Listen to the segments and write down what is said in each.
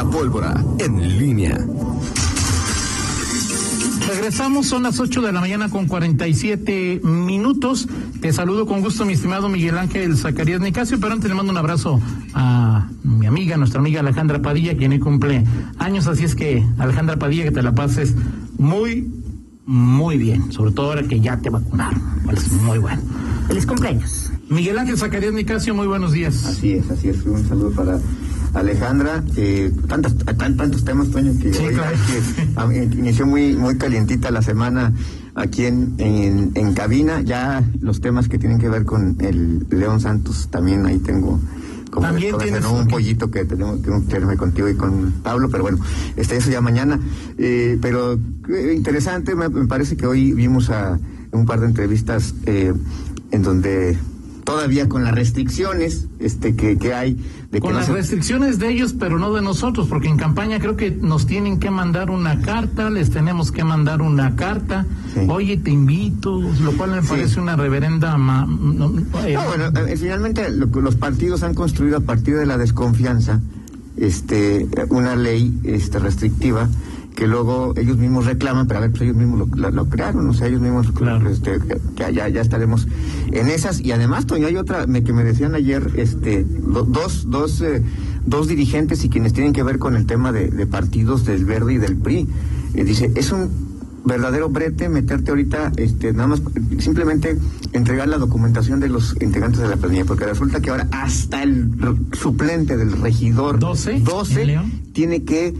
La pólvora en línea. Regresamos, son las 8 de la mañana con 47 minutos. Te saludo con gusto, mi estimado Miguel Ángel Zacarías Nicasio, pero antes le mando un abrazo a mi amiga, nuestra amiga Alejandra Padilla, quien hoy cumple años, así es que Alejandra Padilla, que te la pases muy, muy bien, sobre todo ahora que ya te vacunaron. Es muy bueno. Feliz cumpleaños. Miguel Ángel Zacarías Nicasio, muy buenos días. Así es, así es. Un saludo para Alejandra. Eh, tantos, tan, tantos temas, Toño, que, Sí, hoy claro. que, ah, inició muy, muy calientita la semana aquí en, en, en cabina. Ya los temas que tienen que ver con el León Santos, también ahí tengo. Como También después, tienes- ¿no? un pollito que tenemos que tenerme contigo y con Pablo, pero bueno, este eso ya mañana. Eh, pero eh, interesante, me, me parece que hoy vimos a un par de entrevistas eh, en donde todavía con las restricciones este que, que hay de Con que no las se- restricciones de ellos, pero no de nosotros, porque en campaña creo que nos tienen que mandar una carta, les tenemos que mandar una carta. Sí. Oye, te invito, lo cual me Sí. parece una reverenda. ma- no, eh, No, bueno, eh, finalmente lo que los partidos han construido a partir de la desconfianza, este, una ley este, restrictiva que luego ellos mismos reclaman, pero a ver, pues ellos mismos lo, lo- lo crearon, o sea, ellos mismos, Claro. este, ya, ya estaremos en esas. Y además, Toño, hay otra me, que me decían ayer, este, do- dos, dos, eh, dos dirigentes y quienes tienen que ver con el tema de, de partidos del Verde y del PRI. Eh, dice, es un verdadero brete meterte ahorita, este, nada más, simplemente entregar la documentación de los integrantes de la planilla, porque resulta que ahora hasta el suplente del regidor 12, ¿en 12 León? tiene que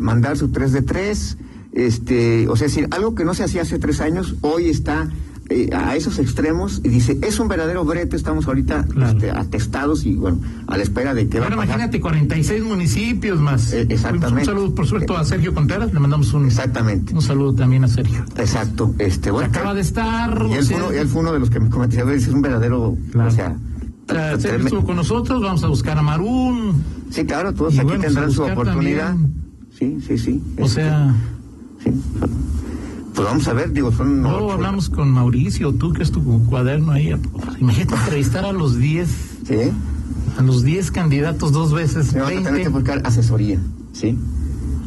mandar su 3 de 3, este, o sea, es decir, algo que no se hacía hace tres años, hoy está eh, a esos extremos y dice, es un verdadero brete, estamos ahorita Claro. este, atestados y bueno, a la espera de que va Bueno, a pasar. imagínate, 46 municipios más. Eh, exactamente. Un saludo, por suerte, a Sergio Contreras. Le mandamos un, Exactamente. un saludo también a Sergio. Exacto, este, bueno. Acaba de estar. Y él, fue uno, y él fue uno de los que me comentó, es un verdadero, Claro. o sea, Sergio estuvo con nosotros, vamos a buscar a Marún. Sí, claro, todos Y aquí bueno, tendrán pues, su oportunidad. también. Sí, sí, sí. O este, sea, sí. Pues vamos a ver, digo, son luego ocho- hablamos con Mauricio, tú que es tu cuaderno ahí. Imagínate entrevistar a los 10, Sí, a los 10 candidatos dos veces, me van a tener 20. que buscar asesoría, sí.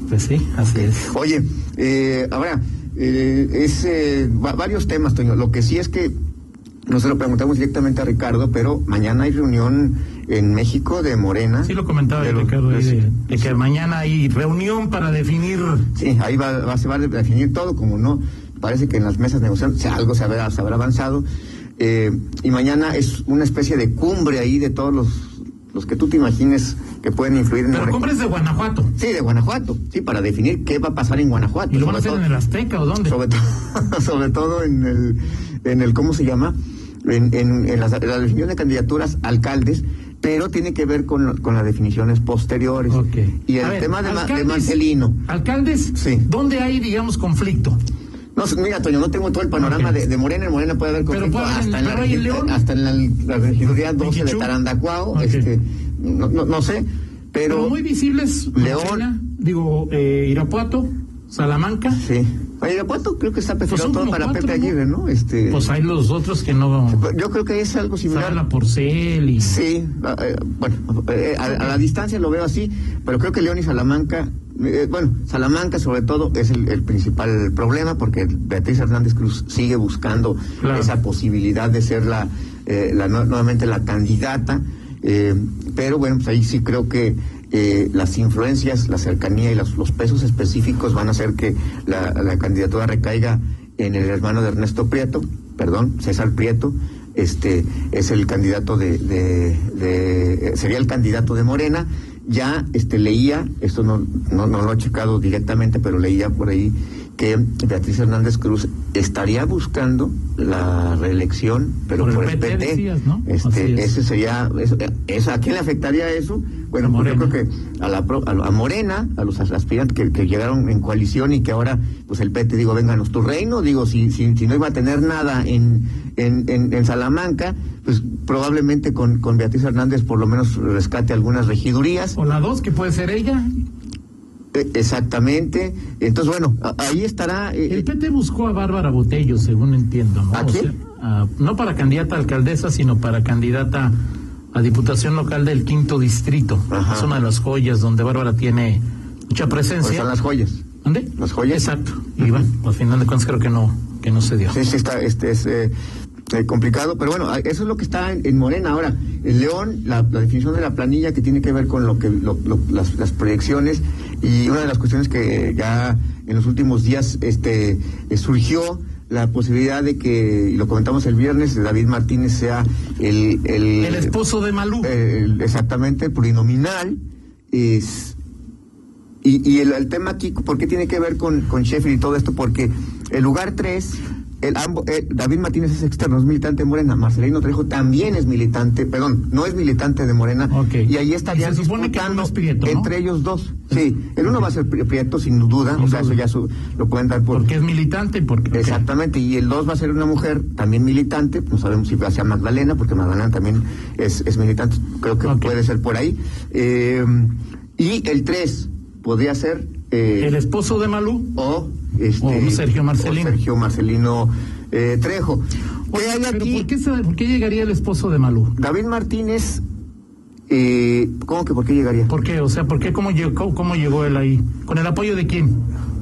Pues sí, así es. Oye, eh, ahora, eh, es eh, va- varios temas, Toño. Lo que sí es que no se lo preguntamos directamente a Ricardo, pero mañana hay reunión en México de Morena. Sí lo comentaba De los- Ricardo, de, de que sí. mañana hay reunión para definir. Sí, ahí va, va- se va a definir todo, como no, parece que en las mesas negociando se- algo se habrá, se habrá avanzado. Eh, y mañana es una especie de cumbre ahí de todos los, los que tú te imagines que pueden influir en Pero cumbres de Guanajuato. Sí, de Guanajuato, sí, para definir qué va a pasar en Guanajuato. ¿Y lo van a hacer todo- en el Azteca o dónde? sobre, to- sobre todo en el, en el, ¿cómo se llama? En, en, en la, la definición de candidaturas alcaldes, pero tiene que ver con, con las definiciones posteriores. Ok. Y el ver, tema de, Marcelino. Alcaldes, Sí. ¿dónde hay, digamos, conflicto? No, mira, Toño, no tengo todo el panorama de, de Morena. En Morena puede haber conflicto en- hasta, en la, en León. hasta en la, la regiduría 12 de. Tarandacuao. Este, no, no, no sé, Pero, pero... muy visibles. León. Marcela, digo, eh, Irapuato, Salamanca. Sí. Oye, Irapuato creo que está perfilado son todo para cuatro, Pepe. Aguirre, ¿no? Este, Pues hay los otros que no. yo creo que es algo similar. Sala Porcel y. Sí, eh, bueno, eh, a, a la distancia lo veo así, pero creo que León y Salamanca, eh, bueno, Salamanca sobre todo es el, el principal problema porque Beatriz Hernández Cruz sigue buscando Claro. esa posibilidad de ser la, eh, la nu- nuevamente la candidata, eh, pero bueno, pues ahí sí creo que eh, las influencias, la cercanía y los, pesos específicos van a hacer que la, candidatura recaiga en el hermano de Ernesto Prieto, perdón, César Prieto, este es el candidato de, de- de- sería el candidato de Morena. Ya este leía, esto no, no, no lo he checado directamente, pero leía por ahí que Beatriz Hernández Cruz estaría buscando la reelección, pero Por por, el PT PT. decías, ¿no? Este, es. ese sería, eso, eso- ¿a quién le afectaría eso? Bueno, pues yo Morena. creo que a la a, a Morena, a los aspirantes que, que llegaron en coalición y que ahora, pues el PT, digo, vénganos tu reino, digo, si, si, si no iba a tener nada en, en, en, en Salamanca, pues probablemente con, con Beatriz Hernández por lo menos rescate algunas regidurías. O la dos, que puede ser ella. Eh, exactamente. Entonces, bueno, ahí estará. eh, El PT buscó a Bárbara Botello, según entiendo. ¿no? ¿A O sea, a- no para candidata a alcaldesa, sino para candidata a Diputación Local del Quinto Distrito. Ajá. Es una de las joyas donde Bárbara tiene mucha Pues presencia. son las joyas. ¿Dónde? Las joyas. Exacto. Y bueno, al final de cuentas creo que no, que no se dio. Sí, sí, está, este es eh, eh, complicado, pero bueno, eso es lo que está en, en Morena. Ahora, el León, la, la definición de la planilla que tiene que ver con lo que lo- lo- las, las proyecciones y una de las cuestiones que ya en los últimos días este eh, surgió la posibilidad de que, y lo comentamos el viernes, David Martínez sea el... El, El esposo de Malú. eh, el- exactamente, plurinominal. Es, y, y el, el tema aquí, ¿por qué tiene que ver con, con Sheffield y todo esto? Porque el lugar 3, el, ambo- eh, David Martínez es externo, es militante de Morena. Marcelino Trejo también es militante, perdón, no es militante de Morena. Ok. Y ahí estarían Y se supone que disputando es Prieto, ¿no? entre ellos dos. Sí, el uno va a ser Pri- Prieto, sin duda. O sea, eso ya su- lo pueden dar por. Porque es militante y porque. Exactamente, y el 2 va a ser una mujer también militante, no sabemos si va a ser Magdalena, porque Magdalena también es, es militante, creo que puede ser por ahí. Eh, y el 3 podría ser... eh, El esposo de Malú. o, este, o Sergio Marcelino. o Sergio Marcelino eh, Trejo. ¿Qué Oye, hay aquí? ¿por qué, se- por qué llegaría el esposo de Malú? David Martínez, eh, ¿cómo que por qué llegaría? ¿Por qué? O sea, ¿por qué? ¿Cómo llegó, cómo llegó él ahí? ¿Con el apoyo de quién?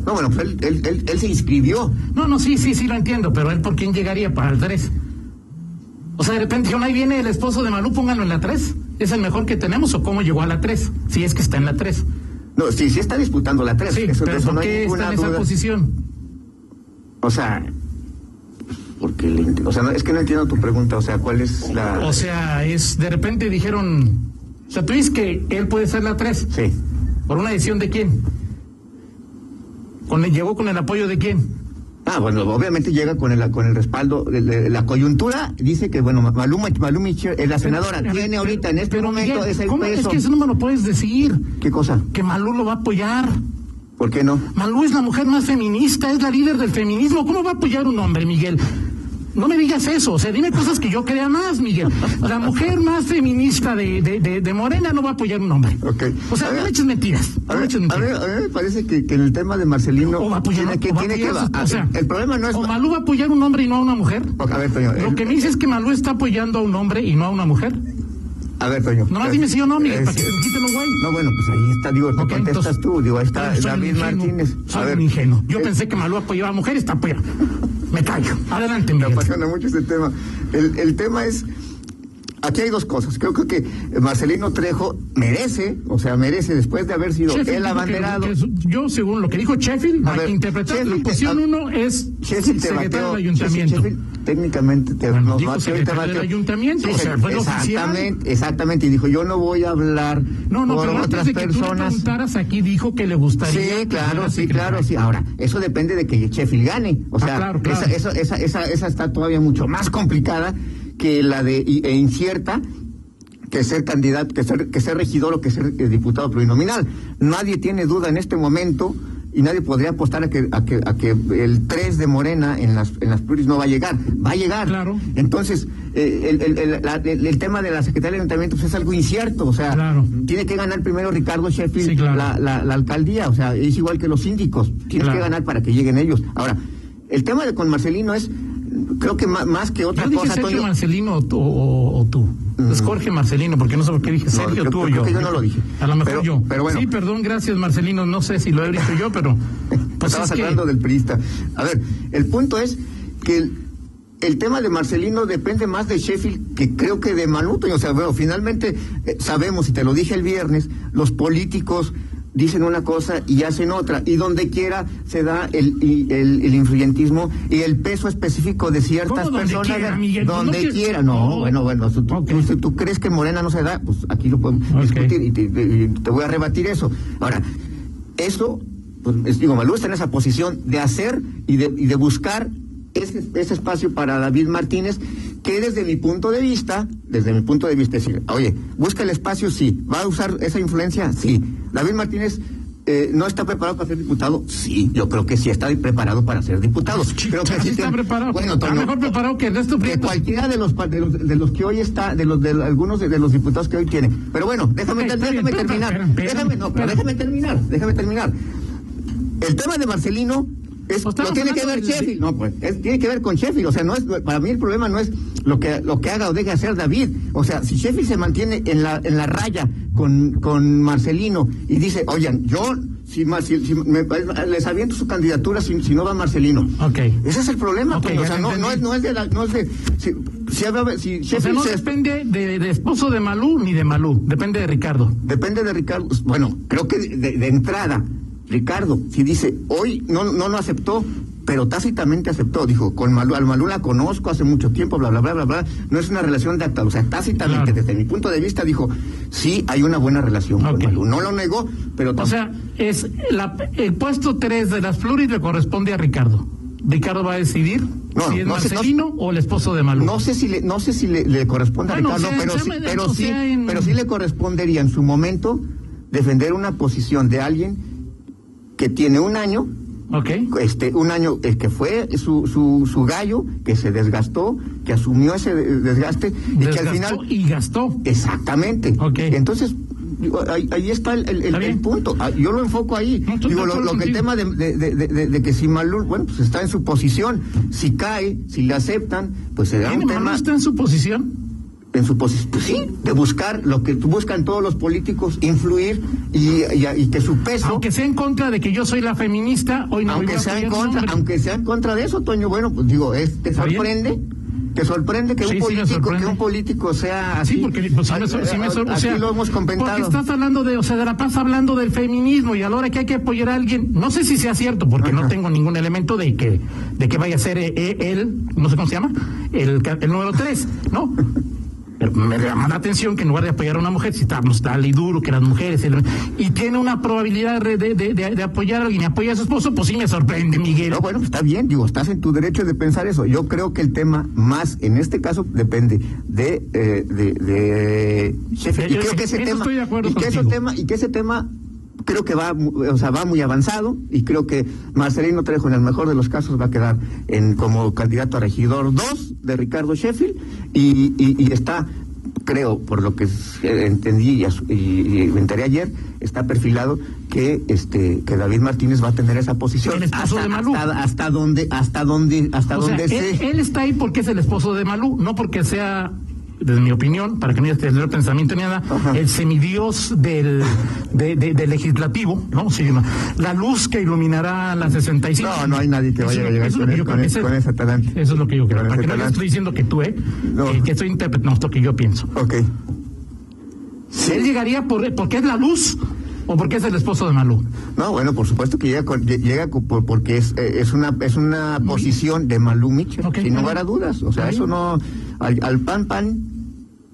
No, bueno, pues él, él, él- él se inscribió. No, no, sí, sí, sí lo entiendo, pero él por quién llegaría para el 3. O sea, de repente dijeron, ahí viene el esposo de Malú, pónganlo en la 3. ¿Es el mejor que tenemos o cómo llegó a la 3? Si es que está en la 3. No, sí, sí está disputando la 3. Sí, eso, pero eso ¿por no qué está en esa duda. posición? O sea, porque le o sea, no, es que no entiendo tu pregunta, o sea, ¿cuál es la O sea, es de repente dijeron, o sea, tú dices que él puede ser la 3. Sí. ¿Por una decisión de quién? ¿Con ¿Llegó con el apoyo de quién? Ah, bueno, obviamente llega con el con el respaldo de, de- la coyuntura dice que bueno, Maluma Maluma Michel es la senadora, Pero- tiene ahorita en este momento Miguel, es el ¿cómo peso. Es que eso no me lo puedes decir. ¿Qué cosa? Que Malú lo va a apoyar. ¿Por qué no? Malú es la mujer más feminista, es la líder del feminismo. ¿Cómo va a apoyar un hombre, Miguel? No me digas eso, o sea, dime cosas que yo crea más, Miguel. La mujer más feminista de, de, de, de Morena no va a apoyar un hombre. Ok. O sea, A no ver, me eches mentiras. A No me ver, a ver, a mí me parece que, que en el tema de Marcelino O va a apoyar, tiene que, o va a tiene que a- o sea, el problema no es o Malú va a apoyar a un hombre y no a una mujer. A ver, Toño, Lo el- que me dice es que Malú está apoyando a un hombre y no a una mujer. a ver, Toño. Nomás eh, dime sí o no, Miguel, eh, para que te los güey. No, bueno, pues ahí está, digo, te Ok, contestas entonces- tú, digo, ahí está David ingenuo, Martínez. Soy un ingenuo. Yo eh, pensé que Malú apoyaba a mujeres, está apoyando. Me callo. Adelante, Me apasiona mucho este tema. El, el tema es, aquí hay dos cosas. Creo que, que Marcelino Trejo merece, o sea, merece, después de haber sido Sheffield el que- abanderado. que yo, según lo que dijo Sheffield, A ver, la te- posición a- uno es Sheffield te secretario bateó, del ayuntamiento. Sheffield técnicamente te Bueno, dijo bateó secretario del ayuntamiento, o sea, fue el oficial. exactamente, exactamente. Y dijo, yo no voy a hablar No, no, por pero otras antes de que tú le personas. preguntaras, aquí dijo que le gustaría. Sí, claro, sí, claro, sí. Ahora, eso depende de que Sheffield gane. O Ah, sea, claro, claro. Esa, esa, esa, esa, esa está todavía mucho más complicada que la de e incierta que ser candidato, que ser, que ser regidor o que ser eh, diputado plurinominal. Nadie tiene duda en este momento y nadie podría apostar a que, a que, a que el 3 de Morena en las, en las pluris no va a llegar. Va a llegar. Claro. Entonces, eh, el, el, el, la- el- el tema de la Secretaría del Ayuntamiento pues, es algo incierto. O sea, Claro. tiene que ganar primero Ricardo Sheffield Sí, claro. la, la, la alcaldía. O sea, es igual que los síndicos. Tienes que ganar para que lleguen ellos. Ahora, el tema de con Marcelino es, creo que más, más que otra Yo dije cosa, Sergio Toño. Marcelino o tú. O, o tú. Es Jorge Marcelino, porque no sé por qué dije No, Sergio, creo- tú o creo yo. que yo no lo dije. A lo mejor Pero- yo. pero bueno. Sí, perdón, gracias Marcelino. No sé si lo he dicho yo, pero. Pues Estabas es que- hablando del priista. A ver, el punto es que el, el tema de Marcelino depende más de Sheffield que creo que de Manuto. O sea, bueno, finalmente eh, sabemos, y te lo dije el viernes, los políticos dicen una cosa y hacen otra. Y donde quiera se da el, el, el influyentismo y el peso específico de ciertas ¿Cómo donde personas. quiera, Miguel? Pues no donde quiera. No, No. bueno, bueno. Tú, tú- crees que Morena no se da, pues aquí lo podemos discutir y te, voy a rebatir eso. Ahora, eso, pues, es- digo, Malú está en esa posición de hacer y de, y de buscar ese, ese espacio para David Martínez, que desde mi punto de vista, desde mi punto de vista, decir, oye, busca el espacio, sí, va a usar esa influencia, sí. David Martínez eh, no está preparado para ser diputado, sí, yo creo que sí está preparado para ser diputado. Creo que Sí está preparado. Bueno, está mejor preparado que Ernesto Prieto. cualquiera de los, de los de los que hoy está de los de algunos de, de los diputados que hoy tiene pero bueno déjame bien, déjame terminar déjame no pero déjame terminar déjame terminar el tema de Marcelino Es, Pues lo tiene que ver hablando de- Sheffield. No, pues es- tiene que ver con Sheffield. O sea, no es, para mí el problema no es lo que, lo que haga o deje hacer David. O sea, si Sheffield se mantiene en la, en la raya con, con Marcelino y dice, oigan, yo si, si- si me- les aviento su candidatura si, si no va Marcelino. Ok. Ese es el problema. Pues, o sea, no, es, no es de la- no es de si, si, si O sea, Sheffield no se- depende de, de esposo de Malú ni de Malú, depende de Ricardo. Depende de Ricardo. Bueno, creo que de, de entrada, Ricardo, si dice, hoy no, no lo aceptó, pero tácitamente aceptó, dijo, con Malú, al Malú la conozco hace mucho tiempo, bla, bla, bla, bla, bla, no es una relación de acta, o sea, tácitamente, Claro. desde mi punto de vista, dijo, sí, hay una buena relación con Malú. No lo negó, pero O sea, es la- el puesto 3 de las Fluris le corresponde a Ricardo. Ricardo va a decidir No, si es no sé, no- Marcelino o el esposo de Malú. No sé si le, no sé si le, le corresponde Bueno, a Ricardo, o sea, pero, sí, pero sí, en- pero sí le correspondería en su momento defender una posición de alguien que tiene un año Ok. este un año el que fue su, su, su gallo que se desgastó que asumió ese de- desgaste y que al final Y gastó. exactamente Ok. entonces ahí, ahí está el, el- punto Ah, yo lo enfoco ahí No, digo lo, que el tema de, de, de- de- de que si Malul bueno pues está en su posición si cae si le aceptan pues será ¿Tiene un tema está en su posición? En su posición, pues sí, de buscar lo que buscan todos los políticos, influir y, y- y que su peso, Aunque sea en contra de que yo soy la feminista, hoy no aunque sea en contra, aunque sea en contra de eso, Toño, bueno, pues digo, es, te sorprende, te sorprende que Sí, un político, que un político sea así. Sí, porque pues, me, sor- sí me o sea, lo hemos Porque comentado. estás hablando de, o sea, de la paz hablando del feminismo y a la hora que hay que apoyar a alguien, no sé si sea cierto, porque no tengo ningún elemento de que, de que vaya a ser eh, eh, él, no sé cómo se llama, el, el número tres, ¿no? Pero me llama la atención que en lugar de apoyar a una mujer, si estamos tal y duro que las mujeres, el- y tiene una probabilidad de, de, de- de- de apoyar a alguien y apoya a su esposo, pues sí me sorprende, Miguel. No, bueno, está bien, digo, estás en tu derecho de pensar eso. Yo creo que el tema más, en este caso, depende de, eh, de. Y creo que ese tema, estoy de acuerdo y que ese tema, y que ese tema creo que va, o sea, va muy avanzado y creo que Marcelino Trejo en el mejor de los casos va a quedar en como candidato a regidor 2 de Ricardo Sheffield y, y- y está creo por lo que entendí y, me enteré ayer está perfilado que este que David Martínez va a tener esa posición El esposo hasta, de Malú. hasta, hasta donde hasta donde hasta O sea, donde él, se él está ahí porque es el esposo de Malú, no porque sea, desde mi opinión, para que no haya tener pensamiento ni nada, Ajá. el semidios del, de- de- del legislativo, ¿no? Sí, no. la luz que iluminará la 65. No, no hay nadie que Eso vaya es a llegar eso con el- con Ese- con ese talante. Eso es lo que yo creo. Para que no le talante. estoy diciendo que tú, ¿eh? No. Que, que estoy interpretando, no, es lo que yo pienso. Ok. Él llegaría por, porque es la luz o porque es el esposo de Malú. No, bueno, por supuesto que llega, con- llega con- porque es, eh, es una es una posición de Malú Mitchell, Ok, sin lugar a dudas. O sea, Está eso no. Al, al pan, pan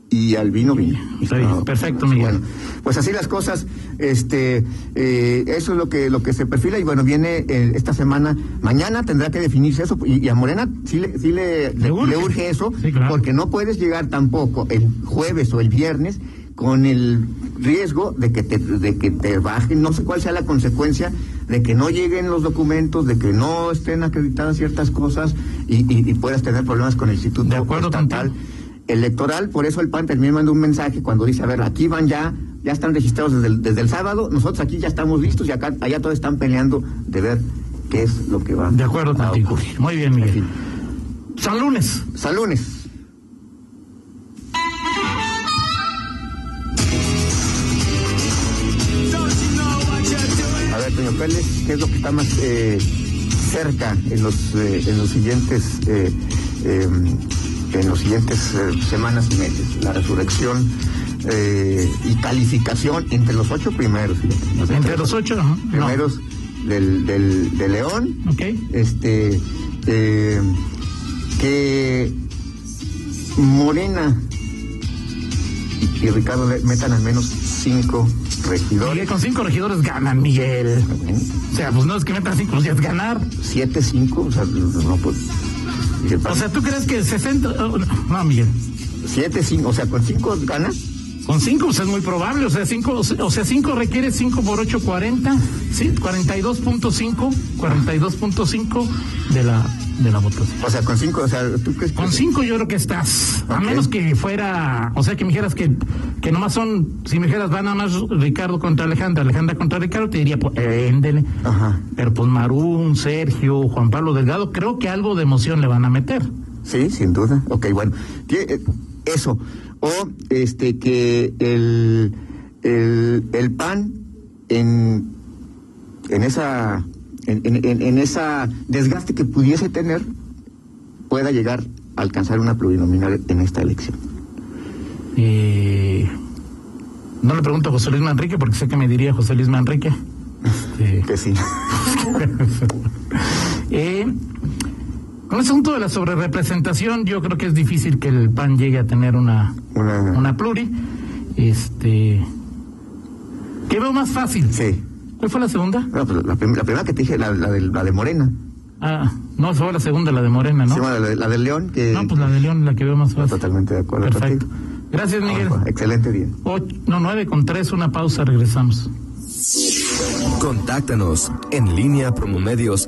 y al vino, vino. Está bien, No, perfecto, Miguel. Bueno, pues así las cosas. Este, eh, eso es lo que lo que se perfila y bueno, viene eh, esta semana. Mañana tendrá que definirse eso y, y a Morena sí le, sí le, Le urge. le urge eso, Sí, claro. porque no puedes llegar tampoco el jueves o el viernes con el riesgo de que te de que te bajen, no sé cuál sea la consecuencia de que no lleguen los documentos, de que no estén acreditadas ciertas cosas y, y- y puedas tener problemas con el Instituto De acuerdo Estatal contigo. Electoral. Por eso el PAN también mandó un mensaje cuando dice, a ver, aquí van ya, ya están registrados desde el, desde el sábado, nosotros aquí ya estamos listos y acá allá todos están peleando de ver qué es lo que va De acuerdo a contigo. ocurrir. Muy bien, En Miguel. fin. San lunes. Salunes. A ver, señor Pérez, ¿qué es lo que está más eh, cerca en los eh, en los siguientes eh, eh, en los siguientes eh, semanas y meses? La resurrección eh, y calificación entre los ocho primeros. Entre los ocho. No. primeros del, del, de León Ok. este eh, que Morena y, y Ricardo le metan al menos cinco Miguel, regidores con cinco regidores ganan, Miguel. O sea, pues no es que metan cinco, pues ya es ganar. siete cinco o sea no pues O sea, ¿tú crees que 60? oh, no, Miguel. siete cinco o sea con cinco ganas Con cinco, pues es muy probable, o sea, cinco, o sea, cinco requiere cinco por ocho, cuarenta, sí, cuarenta y dos punto cinco, cuarenta y dos punto cinco de la, de la votación. O sea, con cinco, o sea, ¿tú crees que- Con cinco yo creo que estás, a menos que fuera, o sea, que me dijeras que, que nomás son, si me dijeras va nada más Ricardo contra Alejandra, Alejandra contra Ricardo, te diría, pues, éndele. Ajá. Pero pues Marún, Sergio, Juan Pablo Delgado, creo que algo de emoción le van a meter. Sí, sin duda. Ok, bueno. Eh, Eso. O este que el, el, el PAN en, en esa en, en- en- esa desgaste que pudiese tener pueda llegar a alcanzar una plurinominal en esta elección. Eh, no le pregunto a José Luis Manrique porque sé que me diría José Luis Manrique. Este, Que sí. eh, con el asunto de la sobrerepresentación, yo creo que es difícil que el PAN llegue a tener una, Una, una pluri. Este. ¿Qué veo más fácil? Sí. ¿Cuál fue la segunda? No, pues la, prim- la primera que te dije, la, la, de, la de Morena. Ah, no, fue la segunda, la de Morena, ¿no? Se llama la, de- la del León, que No, pues la de León, la que veo más fácil. totalmente de acuerdo Perfecto. contigo. Gracias, Miguel. Ah, excelente día. Ocho- no, nueve con tres, una pausa, regresamos. Contáctanos en línea promomedios